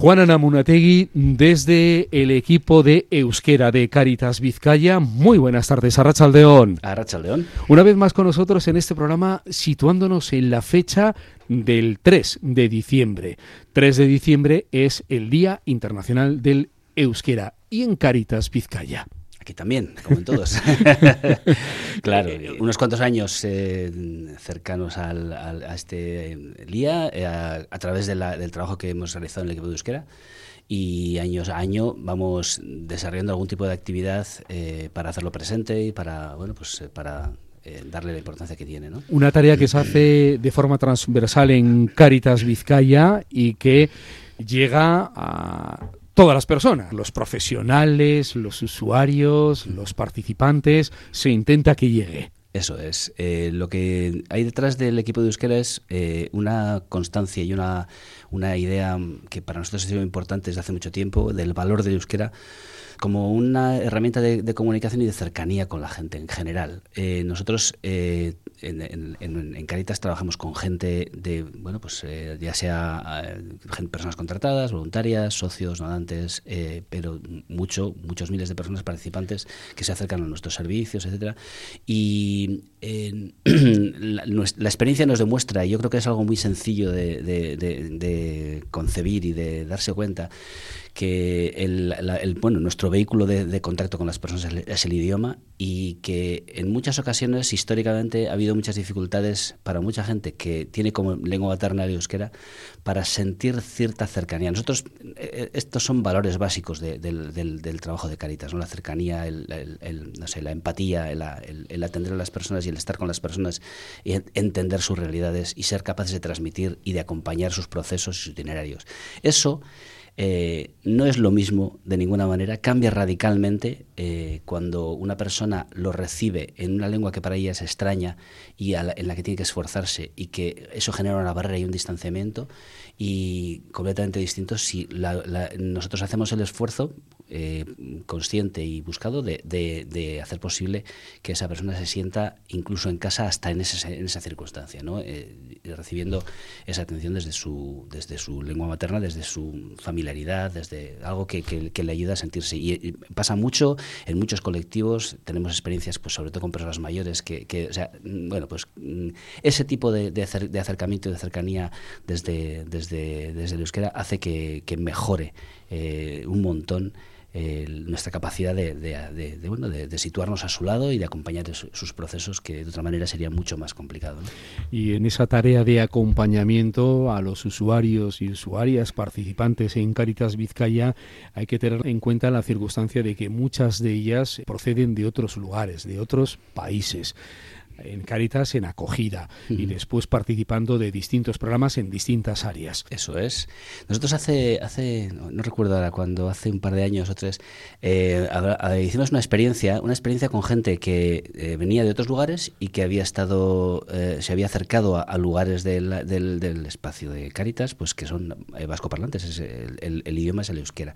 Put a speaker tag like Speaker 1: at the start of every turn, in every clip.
Speaker 1: Juana Namunategui, desde el equipo de Euskera de Caritas Vizcaya. Muy buenas tardes, Arrachaldeón.
Speaker 2: Arrachaldeón.
Speaker 1: Una vez más con nosotros en este programa, situándonos en la fecha del 3 de diciembre. 3 de diciembre es el Día Internacional del Euskera y en Caritas Vizcaya
Speaker 2: aquí también, como en todos. claro, unos cuantos años eh, cercanos al, a este día, eh, a, través del trabajo que hemos realizado en el equipo de Euskera, y años a año vamos desarrollando algún tipo de actividad eh, para hacerlo presente y para, bueno, pues para darle la importancia que tiene. ¿no?
Speaker 1: Una tarea que se hace de forma transversal en Caritas Vizcaya y que llega a todas las personas, los profesionales, los usuarios, los participantes, se intenta que llegue.
Speaker 2: Eso es. Eh, lo que hay detrás del equipo de Euskera es eh, una constancia y una, una idea que para nosotros ha sido importante desde hace mucho tiempo, del valor de Euskera como una herramienta de, comunicación y de cercanía con la gente en general. Eh, nosotros eh, en, Caritas trabajamos con gente de, bueno, pues eh, ya sea personas contratadas, voluntarias, socios, donantes, pero mucho, muchos miles de personas participantes que se acercan a nuestros servicios, etcétera. Y la, experiencia nos demuestra, y yo creo que es algo muy sencillo de concebir y de darse cuenta, que el, bueno, nuestro vehículo de, contacto con las personas es el, idioma y que en muchas ocasiones históricamente ha habido muchas dificultades para mucha gente que tiene como lengua materna el euskera para sentir cierta cercanía. Nosotros, eh, estos son valores básicos del, trabajo de Caritas, ¿no? la cercanía, el, no sé, la empatía, el, atender a las personas y el estar con las personas y entender sus realidades y ser capaces de transmitir y de acompañar sus procesos y sus itinerarios. Eso eh, no es lo mismo de ninguna manera, cambia radicalmente eh, cuando una persona lo recibe en una lengua que para ella es extraña y en la que tiene que esforzarse y que eso genera una barrera y un distanciamiento y completamente distinto si nosotros hacemos el esfuerzo eh, consciente y buscado de, hacer posible que esa persona se sienta incluso en casa hasta en, en esa circunstancia, ¿no? recibiendo esa atención desde su, desde su lengua materna, desde su familiaridad, desde algo que, que, le ayuda a sentirse. Y, pasa mucho en muchos colectivos, tenemos experiencias pues sobre todo con personas mayores, que, que o sea, mm, bueno, pues mm, ese tipo de, de, acercamiento y de cercanía desde, desde, desde el euskera hace que, mejore eh, un montón nuestra capacidad de, bueno, de, situarnos a su lado y de acompañar sus procesos que de otra manera sería mucho más complicado.
Speaker 1: Y en esa tarea de acompañamiento a los usuarios y usuarias participantes en Caritas Vizcaya hay que tener en cuenta la circunstancia de que muchas de ellas proceden de otros lugares, de otros países en Caritas en acogida y después participando de distintos programas en distintas áreas.
Speaker 2: Eso es. Nosotros hace, hace no, recuerdo ahora, cuando hace un par de años o tres, eh, hicimos una experiencia, una experiencia con gente que eh, venía de otros lugares y que había estado, eh, se había acercado a, lugares del, del, espacio de Caritas, pues que son vascoparlantes, es el, el, idioma es el euskera.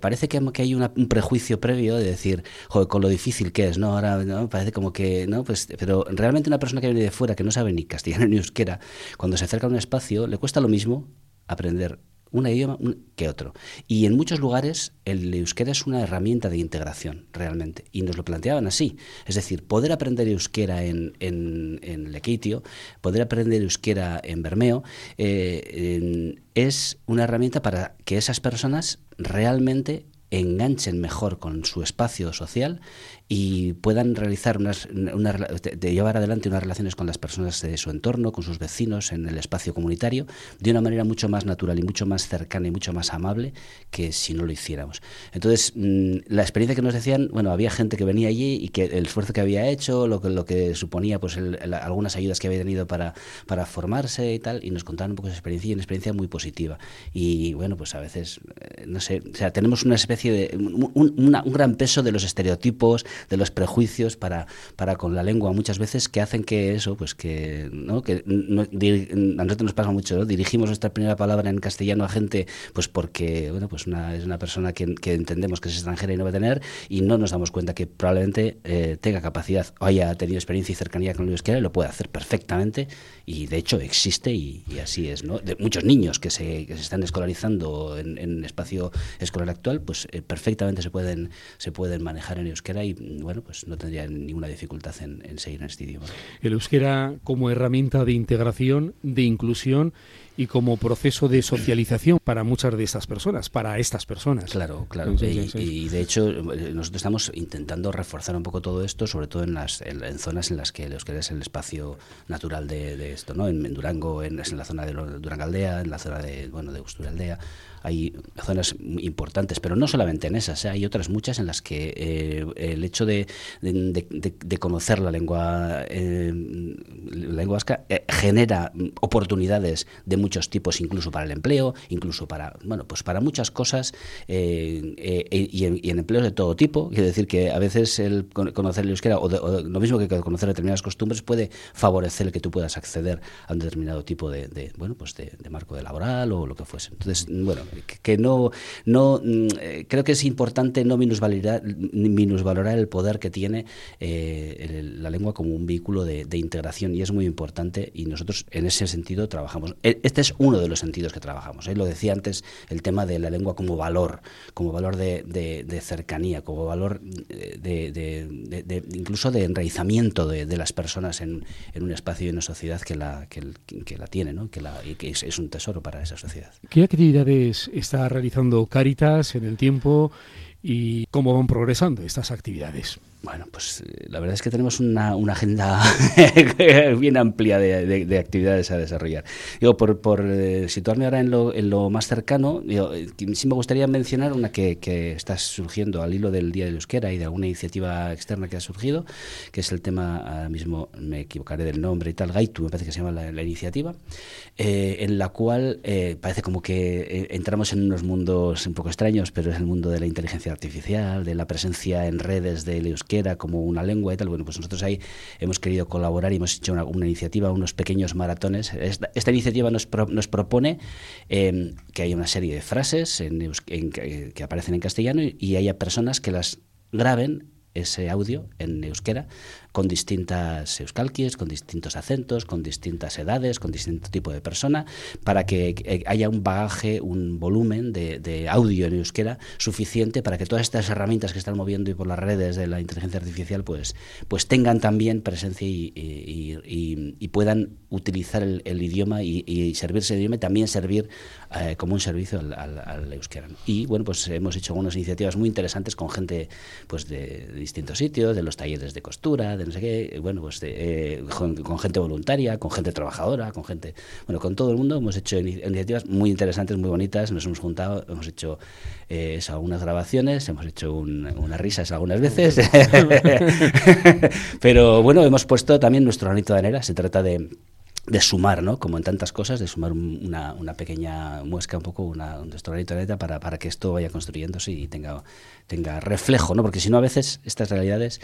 Speaker 2: parece que, que hay un prejuicio previo de decir, joder, con lo difícil que es, ¿no? Ahora ¿no? parece como que, ¿no? Pues, pero realmente una persona que viene de fuera, que no sabe ni castellano ni euskera, cuando se acerca a un espacio, le cuesta lo mismo aprender un idioma que otro. Y en muchos lugares el euskera es una herramienta de integración, realmente. Y nos lo planteaban así. Es decir, poder aprender euskera en, en, Lequeitio, poder aprender euskera en Bermeo, eh, es una herramienta para que esas personas realmente enganchen mejor con su espacio social y puedan realizar unas, de llevar adelante unas relaciones con las personas de su entorno, con sus vecinos en el espacio comunitario, de una manera mucho más natural y mucho más cercana y mucho más amable que si no lo hiciéramos. Entonces, mm, la experiencia que nos decían, bueno, había gente que venía allí y que el esfuerzo que había hecho, lo que, lo que suponía, pues algunas ayudas que había tenido para, para formarse y tal, y nos contaban un poco esa experiencia y una experiencia muy positiva. Y bueno, pues a veces, eh, no sé, o sea, tenemos una especie de un, gran peso de los estereotipos, de los prejuicios para, para con la lengua muchas veces que hacen que eso, pues que, ¿no? que a nosotros nos pasa mucho, ¿no? dirigimos nuestra primera palabra en castellano a gente pues porque bueno, pues una, es una persona que, que entendemos que es extranjera y no va a tener y no nos damos cuenta que probablemente eh, tenga capacidad o haya tenido experiencia y cercanía con el euskera y lo puede hacer perfectamente y de hecho existe y, así es. ¿no? De muchos niños que se, que se están escolarizando en, en espacio escolar actual, pues eh, perfectamente se pueden, se pueden manejar en euskera y bueno, pues no tendrían ninguna dificultad en, en seguir en este idioma.
Speaker 1: El euskera como herramienta de integración, de inclusión y como proceso de socialización para muchas de estas personas, para estas personas.
Speaker 2: Claro, claro. y, de hecho eh, nosotros estamos intentando reforzar un poco todo esto, sobre todo en las en, zonas en las que los que es el espacio natural de, esto, ¿no? En, Durango, en, en, la zona de Durangaldea, en la zona de bueno de Usturaldea, hay zonas importantes, pero no solamente en esas, ¿eh? hay otras muchas en las que eh, el hecho de, de, conocer la lengua, eh, la lengua vasca genera oportunidades de muchos tipos, incluso para el empleo, incluso para, bueno, pues para muchas cosas y en, empleos de todo tipo. Quiero decir que a veces el conocer el euskera o, lo mismo que conocer determinadas costumbres puede favorecer que tú puedas acceder a un determinado tipo de, bueno, pues de, marco de laboral o lo que fuese. Entonces, bueno, que no, no mm, eh, creo que es importante no minusvalorar, minusvalorar el poder que tiene eh, la lengua como un vehículo de, integración y es muy importante y nosotros en ese sentido trabajamos. E, este es uno de los sentidos que trabajamos. ¿eh? Lo decía antes, el tema de la lengua como valor, como valor de, cercanía, como valor de, incluso de enraizamiento de, las personas en, un espacio y una sociedad que la, que, la tiene ¿no? que es, es un tesoro para esa sociedad.
Speaker 1: ¿Qué actividades está realizando Caritas en el tiempo y cómo van progresando estas actividades.
Speaker 2: Bueno, pues eh, la verdad es que tenemos una, agenda bien amplia de, de, actividades a desarrollar. Digo, por, por eh, situarme ahora en lo, en lo más cercano, eh, sí me gustaría mencionar una que, está surgiendo al hilo del Día de Euskera y de alguna iniciativa externa que ha surgido, que es el tema, ahora mismo me equivocaré del nombre y tal, Gaitu, me parece que se llama la, iniciativa, en la cual parece como que entramos en unos mundos un poco extraños, pero es el mundo de la inteligencia artificial, de la presencia en redes del euskera era como una lengua y tal. Bueno, pues nosotros ahí hemos querido colaborar y hemos hecho una, iniciativa, unos pequeños maratones. Esta, iniciativa nos, nos propone em, que haya una serie de frases en, que aparecen en castellano y haya personas que las graben ese audio en euskera con distintas euskalquies, con distintos acentos, con distintas edades, con distinto tipo de persona, para que eh, haya un bagaje, un volumen de, audio en euskera suficiente para que todas estas herramientas que están moviendo y por las redes de la inteligencia artificial pues, pues tengan también presencia y, puedan utilizar el, idioma y, servirse el idioma y también servir eh, como un servicio al, euskera. Y bueno, pues hemos hecho algunas iniciativas muy interesantes con gente pues de, distintos sitios, de los talleres de costura, de no sé qué, bueno, pues eh, con, gente voluntaria, con gente trabajadora, con gente, bueno, con todo el mundo. Hemos hecho iniciativas muy interesantes, muy bonitas, nos hemos juntado, hemos hecho eh, algunas grabaciones, hemos hecho unas risas algunas veces, pero bueno, hemos puesto también nuestro granito de arena, se trata de de sumar, ¿no? Como en tantas cosas, de sumar una, una pequeña muesca, un poco, una, un granito de para, para que esto vaya construyéndose y tenga tenga reflejo, ¿no? Porque si no, a veces estas realidades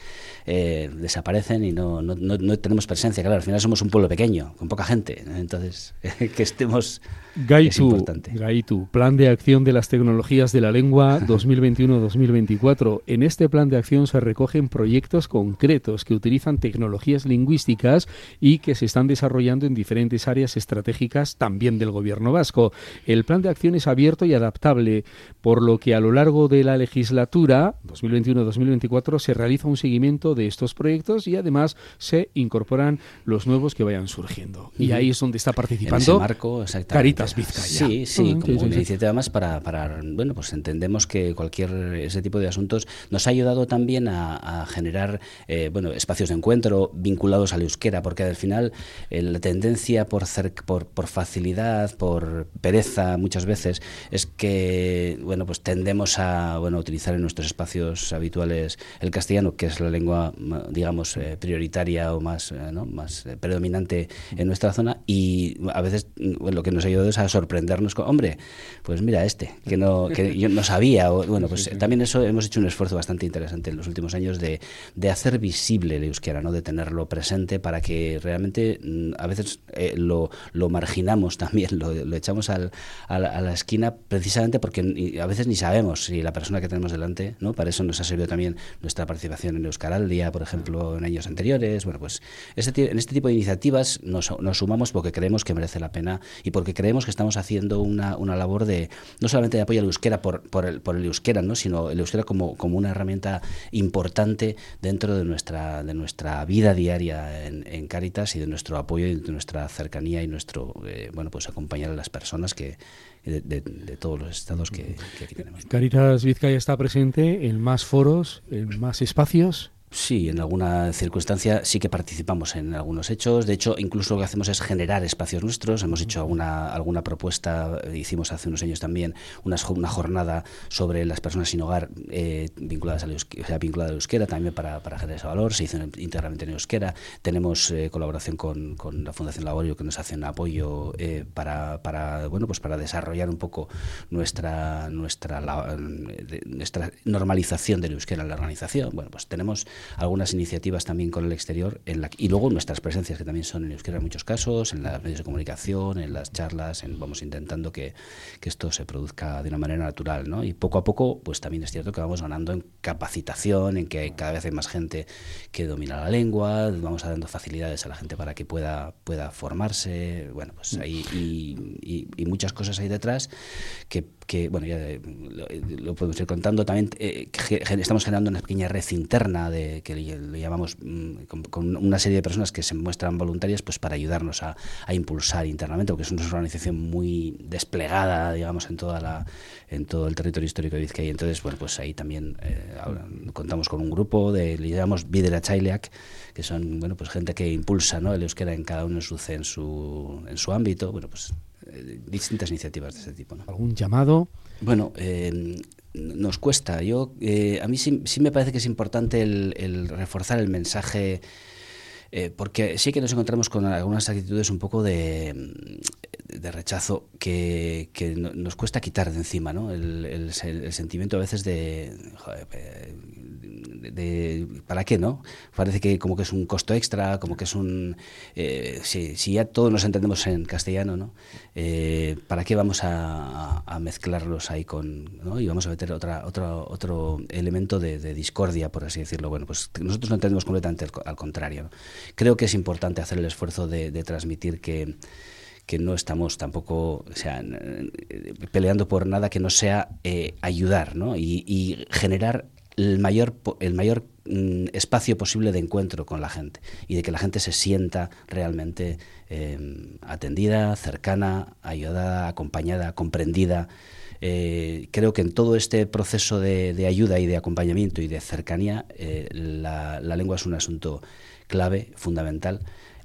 Speaker 2: eh, desaparecen y no, no, no, tenemos presencia. Claro, al final somos un pueblo pequeño, con poca gente. Entonces, que estemos
Speaker 1: Gaitu, Gaitu, Plan de Acción de las Tecnologías de la Lengua 2021-2024. En este plan de acción se recogen proyectos concretos que utilizan tecnologías lingüísticas y que se están desarrollando en diferentes áreas estratégicas también del gobierno vasco. El plan de acción es abierto y adaptable, por lo que a lo largo de la legislatura 2021-2024 se realiza un seguimiento de estos proyectos y además se incorporan los nuevos que vayan surgiendo. Y ahí es donde está participando
Speaker 2: marco,
Speaker 1: Carita
Speaker 2: Sí, sí, como una iniciativa más para, para, bueno, pues entendemos que cualquier ese tipo de asuntos nos ha ayudado también a, generar, eh, bueno, espacios de encuentro vinculados al euskera, porque al final la, tendencia por, por, por, facilidad, por pereza muchas veces, es que bueno, pues tendemos a bueno, utilizar en nuestros espacios habituales el castellano, que es la lengua, digamos, eh, prioritaria o más, eh, ¿no? más eh, predominante en nuestra zona, y a veces lo que nos ayuda es a sorprendernos con, hombre, pues mira este, que no, que yo no sabía. O, bueno, pues también eso hemos hecho un esfuerzo bastante interesante en los últimos años de, de hacer visible el euskera, ¿no? de tenerlo presente para que realmente mm, a veces eh, lo, lo, marginamos también, lo, lo echamos al, a, la, a, la, esquina precisamente porque a veces ni sabemos si la persona que tenemos delante, ¿no? para eso nos ha servido también nuestra participación en Euskaraldia, por ejemplo, en años anteriores. Bueno, pues este, en este tipo de iniciativas nos, nos, sumamos porque creemos que merece la pena y porque creemos que estamos haciendo una, una labor de no solamente de apoyo al euskera por, por, el, por el euskera, ¿no? sino el euskera como, como una herramienta importante dentro de nuestra, de nuestra vida diaria en, en Cáritas y de nuestro apoyo y nuestra cercanía y nuestro, eh, bueno, pues acompañar a las personas que de, de, todos los estados que, que, aquí tenemos.
Speaker 1: Caritas Vizcaya está presente en más foros, en más espacios.
Speaker 2: Sí, en alguna circunstancia sí que participamos en algunos hechos. De hecho, incluso lo que hacemos es generar espacios nuestros. Hemos hecho alguna, alguna propuesta, hicimos hace unos años también una, una jornada sobre las personas sin hogar eh, vinculadas, al euskera, o sea, vinculadas al euskera, también para, para, generar ese valor. Se hizo íntegramente en euskera. Tenemos eh, colaboración con, con, la Fundación Laborio que nos hace un apoyo eh, para, para, bueno, pues para desarrollar un poco nuestra, nuestra, la, nuestra normalización del euskera en la organización. Bueno, pues tenemos algunas iniciativas también con el exterior en la, y luego nuestras presencias que también son en euskera en muchos casos, en los medios de comunicación, en las charlas, en, vamos intentando que, esto se produzca de una manera natural, ¿no? Y poco a poco, pues también es cierto que vamos ganando en capacitación, en que cada vez hay más gente que domina la lengua, vamos dando facilidades a la gente para que pueda, pueda formarse, bueno, pues ahí y muchas cosas ahí detrás que que bueno ya lo, lo, podemos ir contando. También eh, estamos generando una pequeña red interna de que le llamamos mm, con, una serie de personas que se muestran voluntarias pues para ayudarnos a, impulsar internamente porque es una organización muy desplegada digamos en toda la en todo el territorio histórico de Vizcaya. Entonces bueno pues ahí también eh, contamos con un grupo de le llamamos Videra Chaileak que son bueno pues gente que impulsa ¿no? el euskera en cada uno en su en su en su ámbito. Bueno pues distintas iniciativas de ese tipo. ¿no?
Speaker 1: ¿Algún llamado?
Speaker 2: Bueno, eh, nos cuesta. Yo, eh, a mí sí, sí, me parece que es importante el, el reforzar el mensaje, eh, porque sí que nos encontramos con algunas actitudes un poco de, de rechazo que, que, nos cuesta quitar de encima, ¿no? El, el, el sentimiento a veces de, joder, ¿para qué, no? Parece que como que es un costo extra, como que es un... Eh, si, ya todos nos entendemos en castellano, ¿no? Eh, ¿Para qué vamos a, mezclarlos ahí con... ¿no? Y vamos a meter otro, elemento de, discordia, por así decirlo. Bueno, pues nosotros no entendemos completamente al contrario. Creo que es importante hacer el esfuerzo de, transmitir que que no estamos tampoco o sea, peleando por nada que no sea eh, ayudar ¿no? y generar el mayor, el mayor mm, espacio posible de encuentro con la gente y de que la gente se sienta realmente eh, atendida, cercana, ayudada, acompañada, comprendida. Eh, creo que en todo este proceso de, ayuda y de acompañamiento y de cercanía, eh, la, lengua es un asunto clave, fundamental.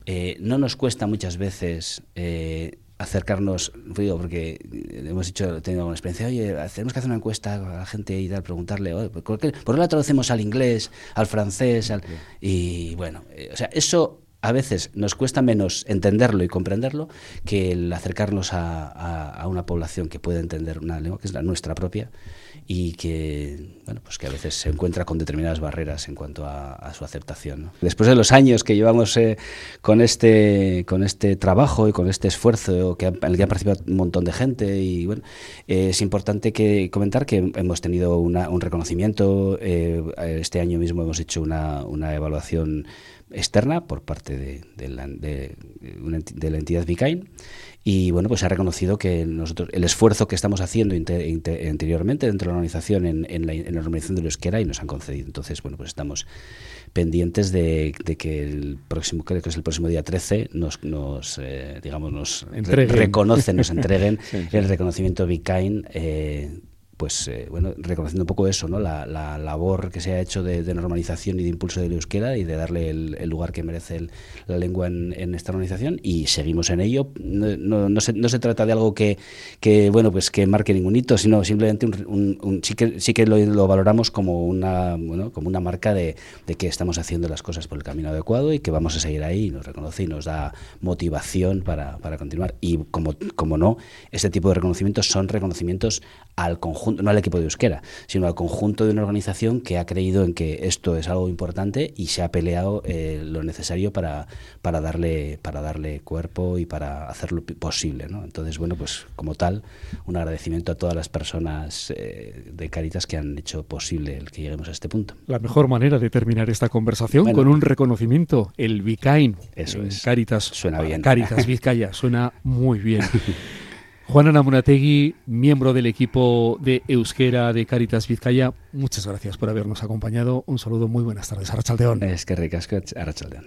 Speaker 2: Eh, no nos cuesta muchas veces acercarnos, digo, porque hemos hecho, tenido una experiencia, oye, tenemos que hacer una encuesta a la gente y tal, preguntarle, oye, ¿por qué, ¿por qué la traducimos al inglés, al francés? Al... Y bueno, eh, o sea, eso a veces nos cuesta menos entenderlo y comprenderlo que el acercarnos a, una población que puede entender una lengua que es la nuestra propia y que bueno pues que a veces se encuentra con determinadas barreras en cuanto a, su aceptación después de los años que llevamos eh, con este con este trabajo y con este esfuerzo que ha, en el que ha participado un montón de gente y bueno eh, es importante que comentar que hemos tenido una, un reconocimiento eh, este año mismo hemos hecho una, una evaluación externa por parte de, de, la, de, de la entidad Vicain y bueno, pues ha reconocido que nosotros el esfuerzo que estamos haciendo inter, inter, anteriormente dentro de la organización en, en, la, en la normalización de euskera y nos han concedido. Entonces, bueno, pues estamos pendientes de, que el próximo, creo que es el próximo día 13, nos, nos eh, digamos, nos re, reconocen, nos entreguen sí, sí. el reconocimiento Vicain eh, pues eh, bueno, reconociendo un poco eso, ¿no? La, labor que se ha hecho de, normalización y de impulso del euskera y de darle el, lugar que merece la lengua en, esta organización y seguimos en ello. No, no, se, no se trata de algo que, que, bueno, pues que marque ningún hito, sino simplemente un, sí que, sí que lo, valoramos como una, bueno, como una marca de, de, que estamos haciendo las cosas por el camino adecuado y que vamos a seguir ahí y nos reconoce y nos da motivación para, para continuar. Y como, como no, este tipo de reconocimientos son reconocimientos al conjunto, no al equipo de euskera, sino al conjunto de una organización que ha creído en que esto es algo importante y se ha peleado eh, lo necesario para, para, darle, para darle cuerpo y para hacerlo posible. ¿no? Entonces, bueno, pues como tal, un agradecimiento a todas las personas eh, de Caritas que han hecho posible el que lleguemos a este punto.
Speaker 1: La mejor manera de terminar esta conversación con un reconocimiento, el Vicain.
Speaker 2: Eso es.
Speaker 1: Caritas.
Speaker 2: Suena bien.
Speaker 1: Caritas Vizcaya, suena muy bien. Juana Namunategui, miembro del equipo de Euskera de Caritas Vizcaya, muchas gracias por habernos acompañado. Un saludo, muy buenas tardes. Arrachaldeón.
Speaker 2: Es que ricasco, Arrachaldeón.